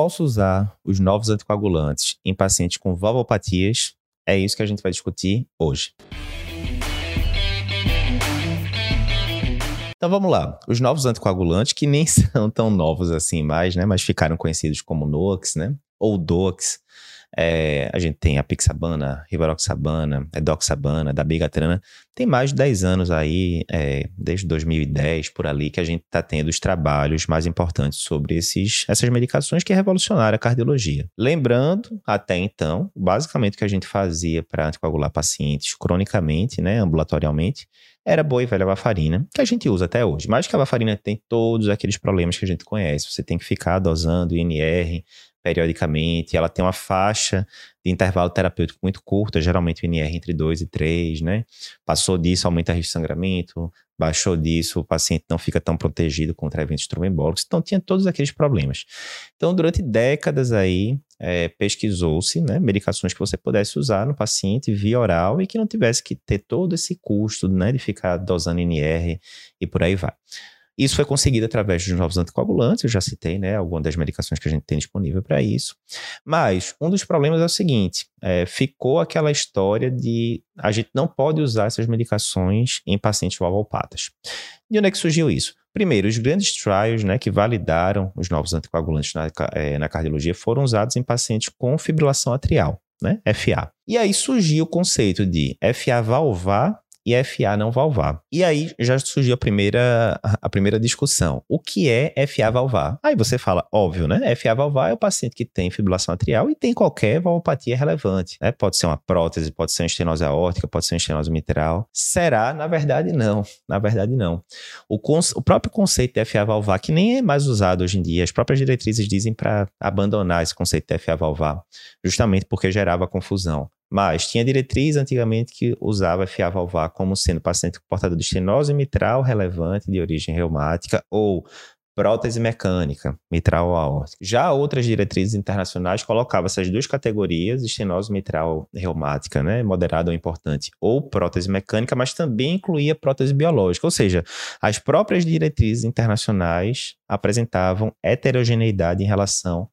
posso usar os novos anticoagulantes em pacientes com valvopatias? É isso que a gente vai discutir hoje. Então vamos lá. Os novos anticoagulantes, que nem são tão novos assim mais, né? Mas ficaram conhecidos como NOX, né? Ou DOX. É, a gente tem a Pixabana, Rivaroxabana, Edoxabana, da Bigatrana. Tem mais de 10 anos aí, é, desde 2010 por ali, que a gente está tendo os trabalhos mais importantes sobre esses, essas medicações que revolucionaram a cardiologia. Lembrando, até então, basicamente o que a gente fazia para anticoagular pacientes cronicamente, né, ambulatorialmente, era boa e velha varfarina, que a gente usa até hoje. Mas que a varfarina tem todos aqueles problemas que a gente conhece. Você tem que ficar dosando INR, periodicamente, ela tem uma faixa de intervalo terapêutico muito curta, geralmente o INR entre 2 e 3, né? Passou disso, aumenta o risco de sangramento, baixou disso, o paciente não fica tão protegido contra eventos tromboembólicos, então tinha todos aqueles problemas. Então, durante décadas aí, é, pesquisou-se né, medicações que você pudesse usar no paciente via oral e que não tivesse que ter todo esse custo né, de ficar dosando INR e por aí vai. Isso foi conseguido através dos novos anticoagulantes, eu já citei, né, algumas das medicações que a gente tem disponível para isso. Mas um dos problemas é o seguinte: é, ficou aquela história de a gente não pode usar essas medicações em pacientes valvopatas. De onde é que surgiu isso? Primeiro, os grandes trials né, que validaram os novos anticoagulantes na, é, na cardiologia foram usados em pacientes com fibrilação atrial, né, FA. E aí surgiu o conceito de FA valvar e FA não valvar. E aí já surgiu a primeira, a primeira discussão. O que é FA valvar? Aí você fala, óbvio, né? FA valvar é o paciente que tem fibrilação atrial e tem qualquer valvopatia relevante. Né? Pode ser uma prótese, pode ser uma estenose aórtica, pode ser uma estenose mitral. Será? Na verdade, não. Na verdade, não. O, o próprio conceito de FA valvar, que nem é mais usado hoje em dia, as próprias diretrizes dizem para abandonar esse conceito de FA valvar, justamente porque gerava confusão. Mas tinha diretriz antigamente que usava FA valvar como sendo paciente portador de estenose mitral relevante de origem reumática ou prótese mecânica, mitral ou aórtica. Já outras diretrizes internacionais colocavam essas duas categorias, estenose mitral reumática, né, moderada ou importante, ou prótese mecânica, mas também incluía prótese biológica, ou seja, as próprias diretrizes internacionais apresentavam heterogeneidade em relação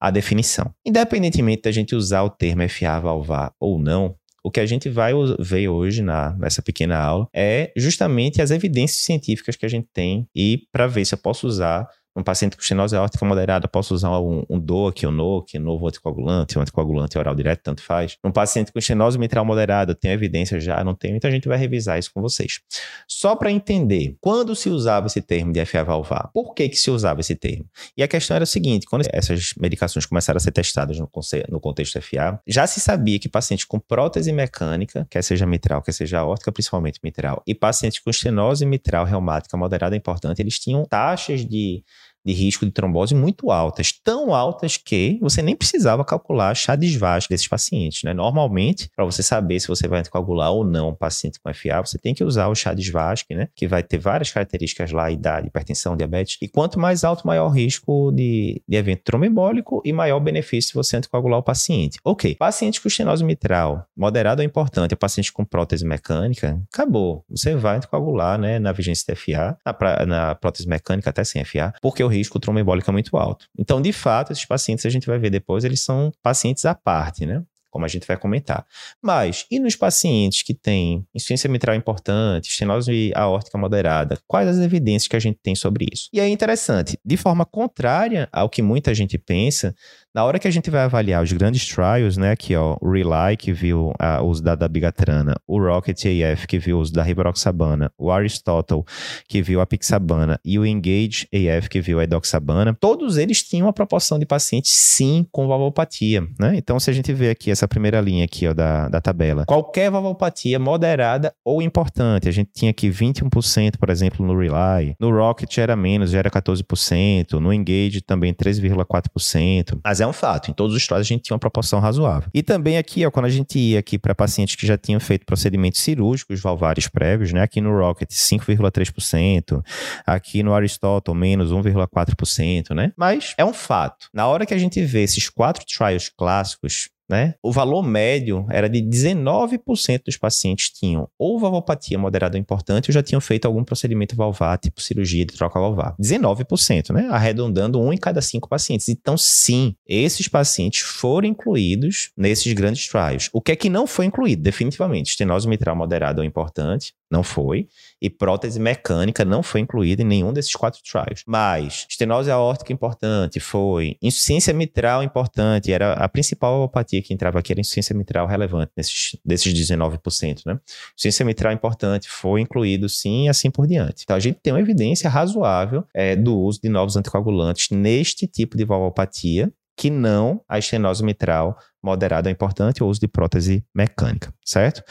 a definição. Independentemente da gente usar o termo FA valvar ou não, o que a gente vai ver hoje na, nessa pequena aula é justamente as evidências científicas que a gente tem e para ver se eu posso usar um paciente com estenose aórtica moderada, posso usar um, um DOAC ou NOAC, novo anticoagulante, um anticoagulante oral direto, tanto faz. Um paciente com estenose mitral moderada, tem evidência já? Não tem? Então a gente vai revisar isso com vocês. Só para entender, quando se usava esse termo de FA valvar? Por que que se usava esse termo? E a questão era a seguinte, quando essas medicações começaram a ser testadas no, no contexto FA, já se sabia que pacientes com prótese mecânica, quer seja mitral, quer seja aórtica, principalmente mitral, e pacientes com estenose mitral reumática moderada importante, eles tinham taxas de de risco de trombose muito altas, tão altas que você nem precisava calcular chá de desses pacientes. Né? Normalmente, para você saber se você vai anticoagular ou não um paciente com FA, você tem que usar o chá de né? que vai ter várias características lá, idade, hipertensão, diabetes, e quanto mais alto, maior o risco de, de evento tromboembólico e maior o benefício se você anticoagular o paciente. Ok, paciente com estenose mitral, moderado ou importante, é paciente com prótese mecânica, acabou. Você vai anticoagular né, na vigência de FA, na, na prótese mecânica até sem FA, porque o risco tromboembólico é muito alto. Então, de fato, esses pacientes, a gente vai ver depois, eles são pacientes à parte, né? Como a gente vai comentar. Mas, e nos pacientes que têm insuficiência mitral importante, estenose aórtica moderada, quais as evidências que a gente tem sobre isso? E é interessante, de forma contrária ao que muita gente pensa, na hora que a gente vai avaliar os grandes trials, né, aqui ó, o Rely, que viu o uso da dabigatrana, o Rocket AF, que viu o uso da rivaroxabana, o Aristotle, que viu a pixabana, e o Engage AF, que viu a edoxabana, todos eles tinham uma proporção de pacientes, sim, com valvopatia, né? Então, se a gente vê aqui essa primeira linha aqui, ó, da, da tabela, qualquer valvopatia moderada ou importante, a gente tinha aqui 21%, por exemplo, no Rely, no Rocket era menos, já era 14%, no Engage também 13,4%, as é um fato. Em todos os estudos a gente tinha uma proporção razoável. E também aqui, ó, quando a gente ia aqui para pacientes que já tinham feito procedimentos cirúrgicos valvares prévios, né? Aqui no Rocket, 5,3%. Aqui no Aristotle, menos 1,4%, né? Mas é um fato. Na hora que a gente vê esses quatro trials clássicos, né? O valor médio era de 19% dos pacientes tinham ou valvopatia moderada ou importante ou já tinham feito algum procedimento valvar, tipo cirurgia de troca valvar. 19%, né? Arredondando um em cada cinco pacientes. Então, sim, esses pacientes foram incluídos nesses grandes trials. O que é que não foi incluído? Definitivamente, estenose mitral moderada ou importante, não foi. E prótese mecânica não foi incluída em nenhum desses quatro trials. Mas estenose aórtica importante foi. Insuficiência mitral importante. Era a principal alopatia que entrava aqui, era insuficiência mitral relevante nesses, desses 19%, né? Insuficiência mitral importante foi incluído sim e assim por diante. Então a gente tem uma evidência razoável é, do uso de novos anticoagulantes neste tipo de valvopatia que não a estenose mitral moderada é importante, o uso de prótese mecânica, certo?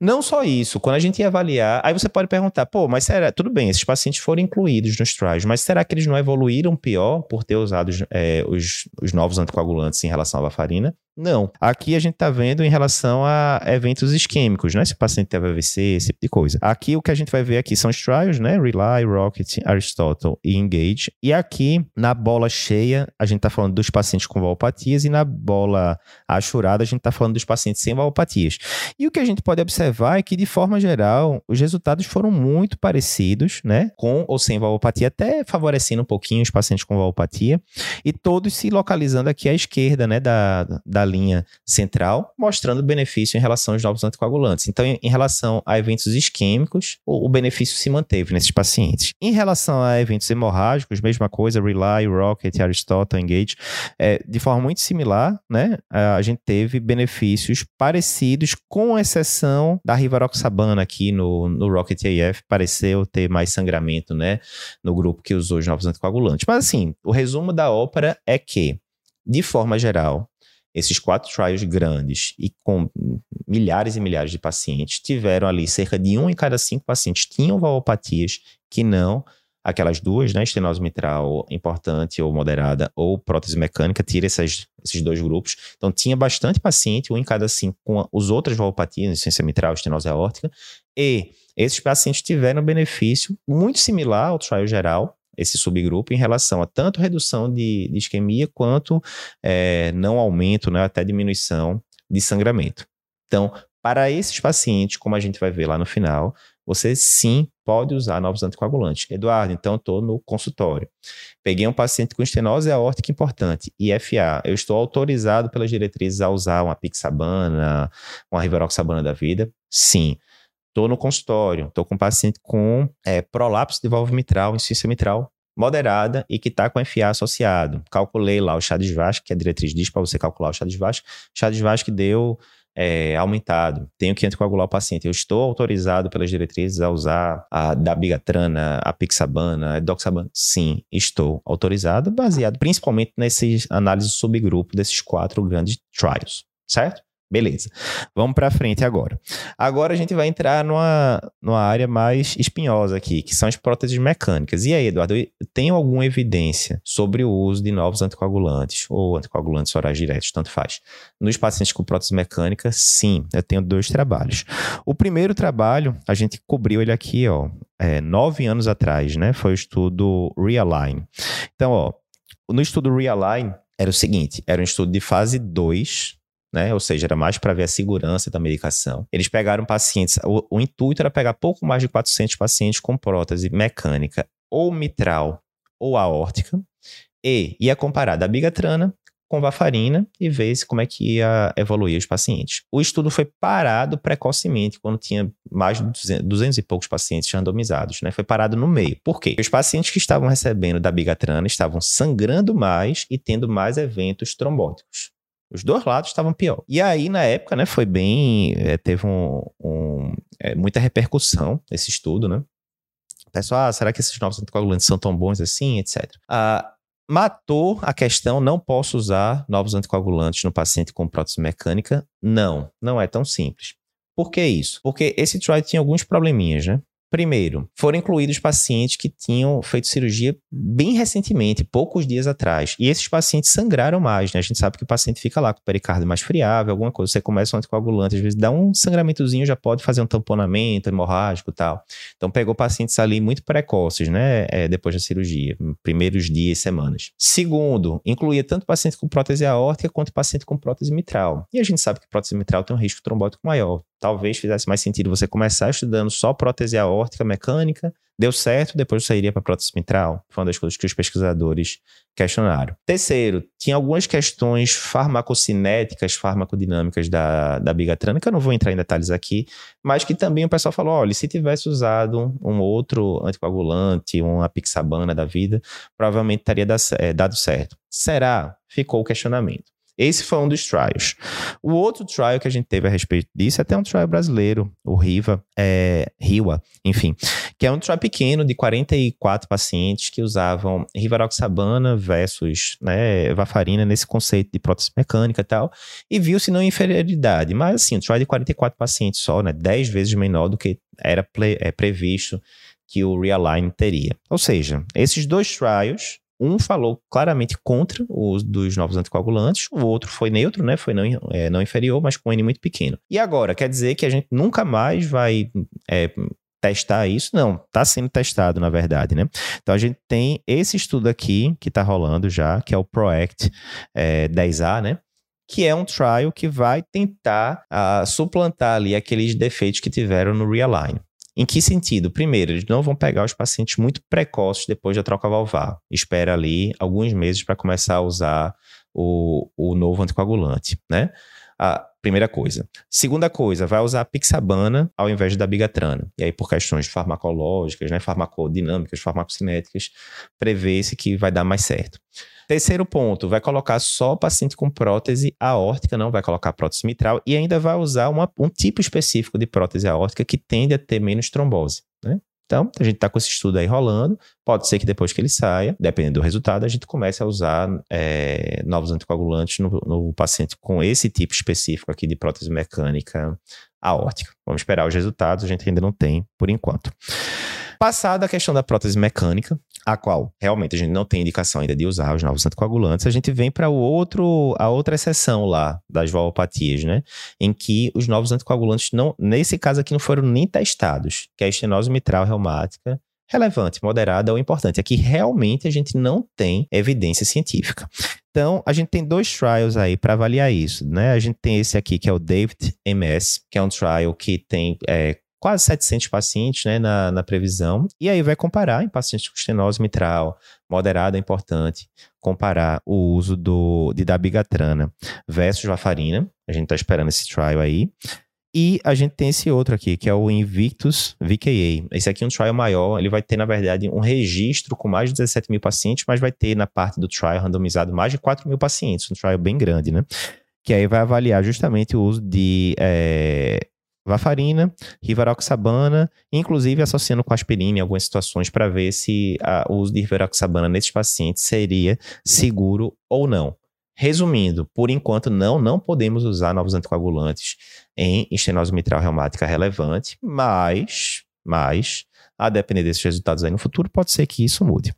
Não só isso, quando a gente ia avaliar, aí você pode perguntar, pô, mas será, tudo bem, esses pacientes foram incluídos nos trials, mas será que eles não evoluíram pior por ter usado é, os, os novos anticoagulantes em relação à varfarina? Não. Aqui a gente está vendo em relação a eventos isquêmicos, né? Se o paciente teve AVC, esse tipo de coisa. Aqui o que a gente vai ver aqui são os trials, né? Rely, Rocket, Aristotle e Engage. E aqui, na bola cheia, a gente está falando dos pacientes com valopatias e na bola achurada, a gente está falando dos pacientes sem valopatias. E o que a gente pode observar é que, de forma geral, os resultados foram muito parecidos, né? Com ou sem valopatia, até favorecendo um pouquinho os pacientes com valopatia. E todos se localizando aqui à esquerda, né? Da, da linha central, mostrando benefício em relação aos novos anticoagulantes. Então, em, relação a eventos isquêmicos, o, o, benefício se manteve nesses pacientes. Em relação a eventos hemorrágicos, mesma coisa, Rely, Rocket, Aristotle, Engage, é, de forma muito similar, né? A gente teve benefícios parecidos, com exceção da rivaroxabana aqui no, no Rocket AF, pareceu ter mais sangramento, né? No grupo que usou os novos anticoagulantes. Mas assim, o resumo da ópera é que, de forma geral, esses quatro trials grandes e com milhares e milhares de pacientes tiveram ali cerca de um em cada cinco pacientes tinham valopatias que não aquelas duas, né, estenose mitral importante ou moderada ou prótese mecânica, tira essas, esses dois grupos. Então tinha bastante paciente, um em cada cinco com os outras valopatias, insuficiência mitral, estenose aórtica, e esses pacientes tiveram benefício muito similar ao trial geral, esse subgrupo em relação a tanto redução de, de isquemia quanto é, não aumento, né, até diminuição de sangramento. Então, para esses pacientes, como a gente vai ver lá no final, você sim pode usar novos anticoagulantes. Eduardo, então estou no consultório. Peguei um paciente com estenose aórtica importante, IFA. Eu estou autorizado pelas diretrizes a usar uma pixabana, uma rivaroxabana da vida? Sim. Estou no consultório, estou com um paciente com é, prolapso de válvula mitral, insuficiência mitral moderada e que está com FA associado. Calculei lá o chá de Vasco, que a diretriz diz para você calcular o chá de Vasco. Chá de Vasco deu é, aumentado. Tenho que anticoagular o paciente. Eu estou autorizado pelas diretrizes a usar a dabigatrana, a pixabana, a doxabana? Sim, estou autorizado, baseado principalmente nessas análises subgrupo desses quatro grandes trials, certo? Beleza. Vamos para frente agora. Agora a gente vai entrar numa, numa área mais espinhosa aqui, que são as próteses mecânicas. E aí, Eduardo, tem alguma evidência sobre o uso de novos anticoagulantes ou anticoagulantes orais diretos, tanto faz? Nos pacientes com prótese mecânica, sim, eu tenho dois trabalhos. O primeiro trabalho, a gente cobriu ele aqui, ó, é, nove anos atrás, né? Foi o estudo Realign. Então, ó, no estudo Realign, era o seguinte, era um estudo de fase 2 né? Ou seja, era mais para ver a segurança da medicação. Eles pegaram pacientes, o, o, intuito era pegar pouco mais de 400 pacientes com prótese mecânica ou mitral ou aórtica e ia comparar da bigatrana com varfarina e ver se como é que ia evoluir os pacientes. O estudo foi parado precocemente quando tinha mais de 200, 200 e poucos pacientes randomizados, né? Foi parado no meio. Por quê? Os pacientes que estavam recebendo da bigatrana estavam sangrando mais e tendo mais eventos trombóticos. Os dois lados estavam pior. E aí, na época, né, foi bem. É, teve um, um é, muita repercussão esse estudo, né? Pessoal, ah, será que esses novos anticoagulantes são tão bons assim, etc. Ah, matou a questão, não posso usar novos anticoagulantes no paciente com prótese mecânica? Não, não é tão simples. Por que isso? Porque esse trial tinha alguns probleminhas, né? Primeiro, foram incluídos pacientes que tinham feito cirurgia bem recentemente, poucos dias atrás. E esses pacientes sangraram mais, né? A gente sabe que o paciente fica lá com o pericárdio mais friável, alguma coisa. Você começa um anticoagulante, às vezes dá um sangramentozinho, já pode fazer um tamponamento hemorrágico e tal. Então, pegou pacientes ali muito precoces, né? É, depois da cirurgia, primeiros dias, semanas. Segundo, incluía tanto paciente com prótese aórtica quanto paciente com prótese mitral. E a gente sabe que prótese mitral tem um risco trombótico maior talvez fizesse mais sentido você começar estudando só prótese aórtica mecânica, deu certo, depois você iria para prótese mitral. Foi uma das coisas que os pesquisadores questionaram. Terceiro, tinha algumas questões farmacocinéticas, farmacodinâmicas da, da bigatrana, que eu não vou entrar em detalhes aqui, mas que também o pessoal falou, olha, se tivesse usado um outro anticoagulante, uma pixabana da vida, provavelmente teria eh, dado certo. Será? Ficou o questionamento. Esse foi um dos trials. O outro trial que a gente teve a respeito disso é até um trial brasileiro, o RIVA, é, RIWA, enfim, que é um trial pequeno de 44 pacientes que usavam rivaroxabana versus né, varfarina nesse conceito de prótese mecânica e tal, e viu-se não inferioridade, mas assim, um trial de 44 pacientes só, né, 10 vezes menor do que era é, previsto que o Realign teria. Ou seja, esses dois trials um falou claramente contra os dos novos anticoagulantes, o outro foi neutro, né? Foi não, é, não inferior, mas com N muito pequeno. E agora, quer dizer que a gente nunca mais vai é, testar isso? Não, está sendo testado, na verdade, né? Então a gente tem esse estudo aqui que está rolando já, que é o PROACT é, 10A, né? Que é um trial que vai tentar uh, suplantar ali aqueles defeitos que tiveram no Realign. Em que sentido? Primeiro, eles não vão pegar os pacientes muito precoces depois da troca valvar. Espera ali alguns meses para começar a usar o, o novo anticoagulante, né? A primeira coisa. Segunda coisa, vai usar a pixabana ao invés da bigatrana. E aí, por questões farmacológicas, né, farmacodinâmicas, farmacocinéticas, prevê-se que vai dar mais certo. Terceiro ponto, vai colocar só paciente com prótese aórtica, não vai colocar prótese mitral e ainda vai usar uma, um tipo específico de prótese aórtica que tende a ter menos trombose, né? Então, a gente está com esse estudo aí rolando. Pode ser que depois que ele saia, dependendo do resultado, a gente comece a usar é, novos anticoagulantes no, no, paciente com esse tipo específico aqui de prótese mecânica aórtica. Vamos esperar os resultados, a gente ainda não tem por enquanto. Passada a questão da prótese mecânica, a qual realmente a gente não tem indicação ainda de usar os novos anticoagulantes, a gente vem para o outro, a outra exceção lá das valopatias, né? Em que os novos anticoagulantes não, nesse caso aqui não foram nem testados, que é a estenose mitral reumática relevante, moderada ou importante. Aqui realmente a gente não tem evidência científica. Então, a gente tem dois trials aí para avaliar isso, né? A gente tem esse aqui que é o David MS, que é um trial que tem é, quase 700 pacientes né, na, na previsão, e aí vai comparar em pacientes com estenose mitral moderada é importante, comparar o uso do, de dabigatrana versus varfarina, a gente está esperando esse trial aí, e a gente tem esse outro aqui, que é o Invictus VKA. Esse aqui é um trial maior, ele vai ter, na verdade, um registro com mais de 17 mil pacientes, mas vai ter na parte do trial randomizado mais de 4 mil pacientes, um trial bem grande, né? Que aí vai avaliar justamente o uso de é, varfarina, rivaroxabana, inclusive associando com aspirina em algumas situações para ver se o uso de rivaroxabana nesses pacientes seria seguro ou não. Resumindo, por enquanto não, não podemos usar novos anticoagulantes em estenose mitral reumática relevante, mas, mas, a depender desses resultados aí no futuro, pode ser que isso mude.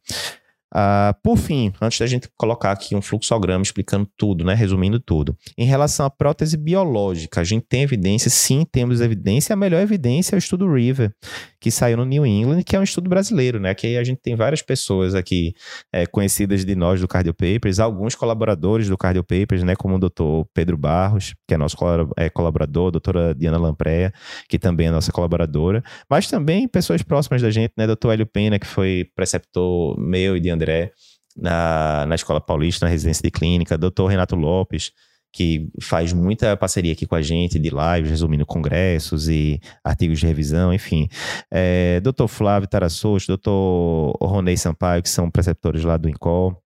Uh, por fim, antes da gente colocar aqui um fluxograma explicando tudo, né, resumindo tudo, em relação à prótese biológica, a gente tem evidência, sim, temos evidência, a melhor evidência é o estudo River, que saiu no New England, que é um estudo brasileiro, né, que a gente tem várias pessoas aqui é, conhecidas de nós do Cardio Papers, alguns colaboradores do Cardio Papers, né, como o doutor Pedro Barros, que é nosso é, colaborador, a doutora Diana Lampreia, que também é nossa colaboradora, mas também pessoas próximas da gente, né, doutor Hélio Pena, que foi preceptor meu e de André André, na, na Escola Paulista, na residência de clínica, doutor Renato Lopes, que faz muita parceria aqui com a gente de lives, resumindo congressos e artigos de revisão, enfim. É, doutor Flávio Tarassos, doutor Ronei Sampaio, que são preceptores lá do INCOL,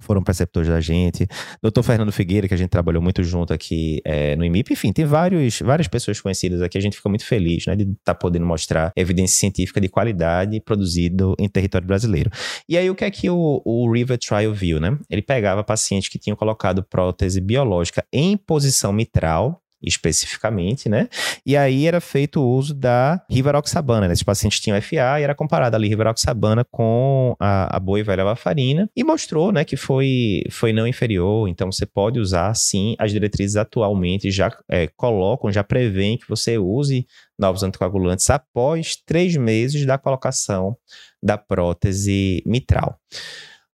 foram preceptores da gente. Doutor Fernando Figueira, que a gente trabalhou muito junto aqui é, no IMIP. Enfim, tem vários, várias pessoas conhecidas aqui. A gente fica muito feliz né, de estar tá podendo mostrar evidência científica de qualidade produzido em território brasileiro. E aí, o que é que o, o River Trial viu? Né? Ele pegava pacientes que tinham colocado prótese biológica em posição mitral especificamente, né? E aí era feito o uso da rivaroxabana, né? Esses pacientes tinham FA e era comparada ali rivaroxabana com a, a boa e velha varfarina e mostrou, né, que foi, foi não inferior, então você pode usar sim, as diretrizes atualmente já é, colocam, já prevêem que você use novos anticoagulantes após três meses da colocação da prótese mitral.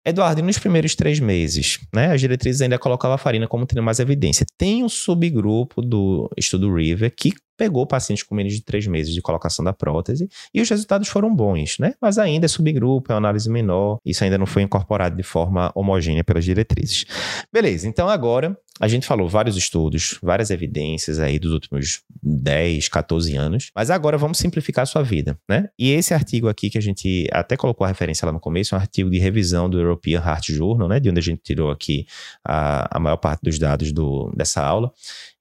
Eduardo, nos primeiros três meses, né, as diretrizes ainda colocavam a farina como tendo mais evidência. Tem um subgrupo do estudo River que pegou pacientes com menos de três meses de colocação da prótese e os resultados foram bons, né? Mas ainda é subgrupo, é uma análise menor, isso ainda não foi incorporado de forma homogênea pelas diretrizes. Beleza, então agora a gente falou vários estudos, várias evidências aí dos últimos 10, 14 anos, mas agora vamos simplificar a sua vida, né? E esse artigo aqui que a gente até colocou a referência lá no começo, é um artigo de revisão do European Heart Journal, né? De onde a gente tirou aqui a, a maior parte dos dados do, dessa aula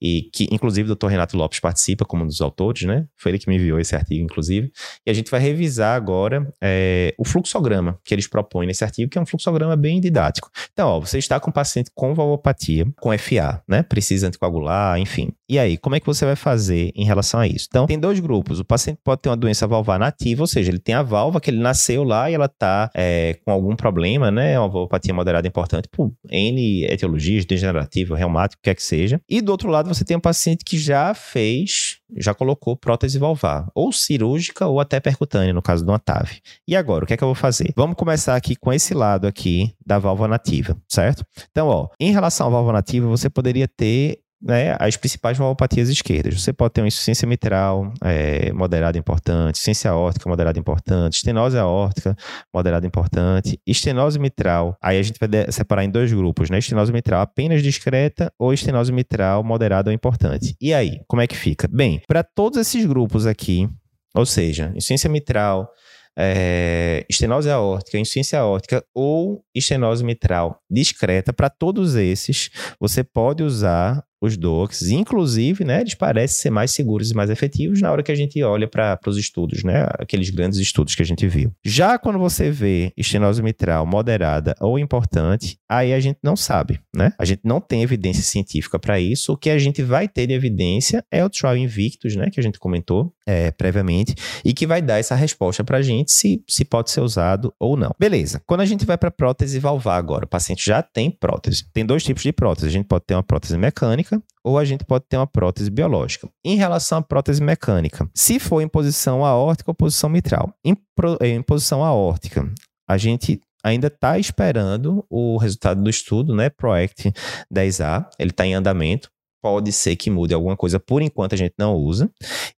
e que inclusive o Dr. Renato Lopes participa como um dos autores, né? Foi ele que me enviou esse artigo, inclusive. E a gente vai revisar agora é, o fluxograma que eles propõem nesse artigo, que é um fluxograma bem didático. Então, ó, você está com um paciente com valvopatia, com FA, né? Precisa anticoagular, enfim. E aí, como é que você vai fazer em relação a isso? Então, tem dois grupos. O paciente pode ter uma doença valvar nativa, ou seja, ele tem a válvula que ele nasceu lá e ela está é, com algum problema, né? Uma valvopatia moderada importante por N etiologias, degenerativa, reumático, o que quer que seja. E do outro lado, você tem um paciente que já fez, já colocou prótese valvar, ou cirúrgica ou até percutânea, no caso do TAV. E agora, o que é que eu vou fazer? Vamos começar aqui com esse lado aqui da válvula nativa, certo? Então, ó, em relação à válvula nativa, você poderia ter né, as principais valvopatias esquerdas. Você pode ter uma insuficiência mitral é, moderada importante, insuficiência aórtica moderada importante, estenose aórtica moderada importante, estenose mitral. Aí a gente vai separar em dois grupos, né? Estenose mitral apenas discreta ou estenose mitral moderada ou importante. E aí, como é que fica? Bem, para todos esses grupos aqui, ou seja, insuficiência mitral, é, estenose aórtica, insuficiência aórtica ou estenose mitral discreta, para todos esses, você pode usar os docs, inclusive, né, eles parecem ser mais seguros e mais efetivos na hora que a gente olha para os estudos, né, aqueles grandes estudos que a gente viu. Já quando você vê estenose mitral moderada ou importante, aí a gente não sabe, né? A gente não tem evidência científica para isso. O que a gente vai ter de evidência é o trial Invictus, né, que a gente comentou é, previamente, e que vai dar essa resposta para a gente se, se pode ser usado ou não. Beleza. Quando a gente vai para prótese valvar agora, o paciente já tem prótese. Tem dois tipos de prótese. A gente pode ter uma prótese mecânica mecânica ou a gente pode ter uma prótese biológica. Em relação à prótese mecânica, se for em posição aórtica ou posição mitral, em, pro, em posição aórtica, a gente ainda está esperando o resultado do estudo, né? PROACT 10A, ele está em andamento. Pode ser que mude alguma coisa, por enquanto a gente não usa.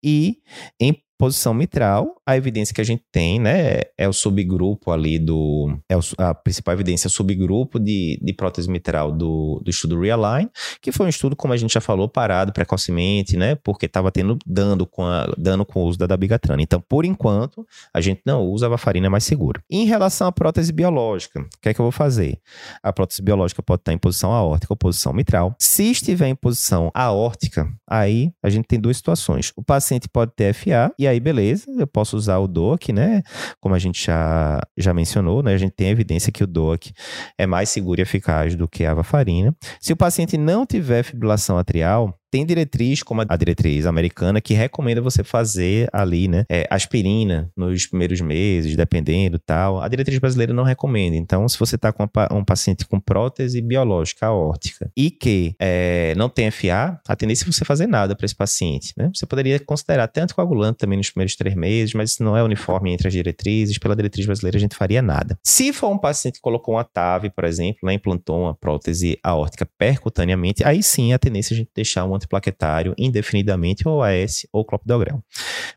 E em posição mitral, a evidência que a gente tem, né, é o subgrupo ali do. É a principal evidência, é subgrupo de, de prótese mitral do, do estudo Realign, que foi um estudo, como a gente já falou, parado precocemente, né, porque estava tendo dano com, a, dano com o uso da dabigatrana. Então, por enquanto, a gente não usa a varfarina mais segura. Em relação à prótese biológica, o que é que eu vou fazer? A prótese biológica pode estar em posição aórtica ou posição mitral. Se estiver em posição aórtica, aí a gente tem duas situações. O paciente pode ter FA e aí, beleza, eu posso usar o DOAC, né? Como a gente já, já mencionou, né? A gente tem evidência que o DOAC é mais seguro e eficaz do que a varfarina. Se o paciente não tiver fibrilação atrial, tem diretriz, como a diretriz americana, que recomenda você fazer ali, né, é, aspirina nos primeiros meses, dependendo tal. A diretriz brasileira não recomenda. Então, se você está com um paciente com prótese biológica aórtica e que é, não tem FA, a tendência é você fazer nada para esse paciente, né? Você poderia considerar até anticoagulante também nos primeiros três meses, mas isso não é uniforme entre as diretrizes. Pela diretriz brasileira, a gente faria nada. Se for um paciente que colocou uma TAV, por exemplo, né, implantou uma prótese aórtica percutaneamente, aí sim a tendência é a gente deixar um antiplaquetário indefinidamente ou AS ou clopidogrel.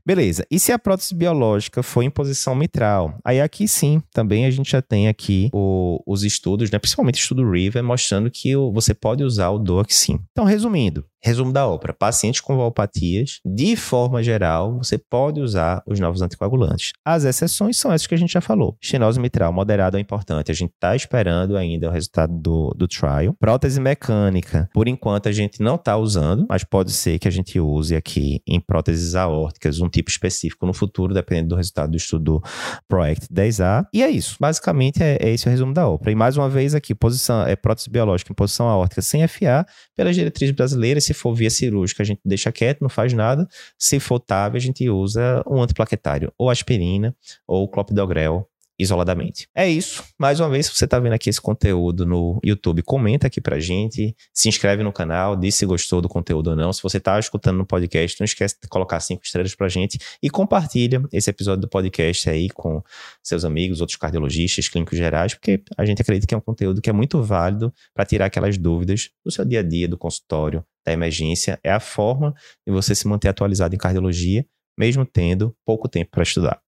Beleza. E se a prótese biológica for em posição mitral? Aí aqui sim, também a gente já tem aqui o, os estudos, né, principalmente o estudo River, mostrando que o, você pode usar o DOAC sim. Então, resumindo, Resumo da ópera: pacientes com valopatias, de forma geral, você pode usar os novos anticoagulantes. As exceções são essas que a gente já falou. Estenose mitral moderada é importante. A gente está esperando ainda o resultado do, do trial. Prótese mecânica, por enquanto a gente não está usando, mas pode ser que a gente use aqui em próteses aórticas um tipo específico no futuro, dependendo do resultado do estudo PROACT 10A. E é isso. Basicamente é, é esse o resumo da ópera. E mais uma vez aqui, posição, é prótese biológica em posição aórtica sem FA, pelas diretrizes brasileiras. Se for via cirúrgica, a gente deixa quieto, não faz nada. Se for TAV, a gente usa um antiplaquetário, ou aspirina, ou clopidogrel, isoladamente. É isso. Mais uma vez, se você está vendo aqui esse conteúdo no YouTube, comenta aqui pra gente, se inscreve no canal, diz se gostou do conteúdo ou não. Se você está escutando no podcast, não esquece de colocar cinco estrelas pra gente e compartilha esse episódio do podcast aí com seus amigos, outros cardiologistas, clínicos gerais, porque a gente acredita que é um conteúdo que é muito válido para tirar aquelas dúvidas do seu dia a dia, do consultório, da emergência. É a forma de você se manter atualizado em cardiologia, mesmo tendo pouco tempo para estudar.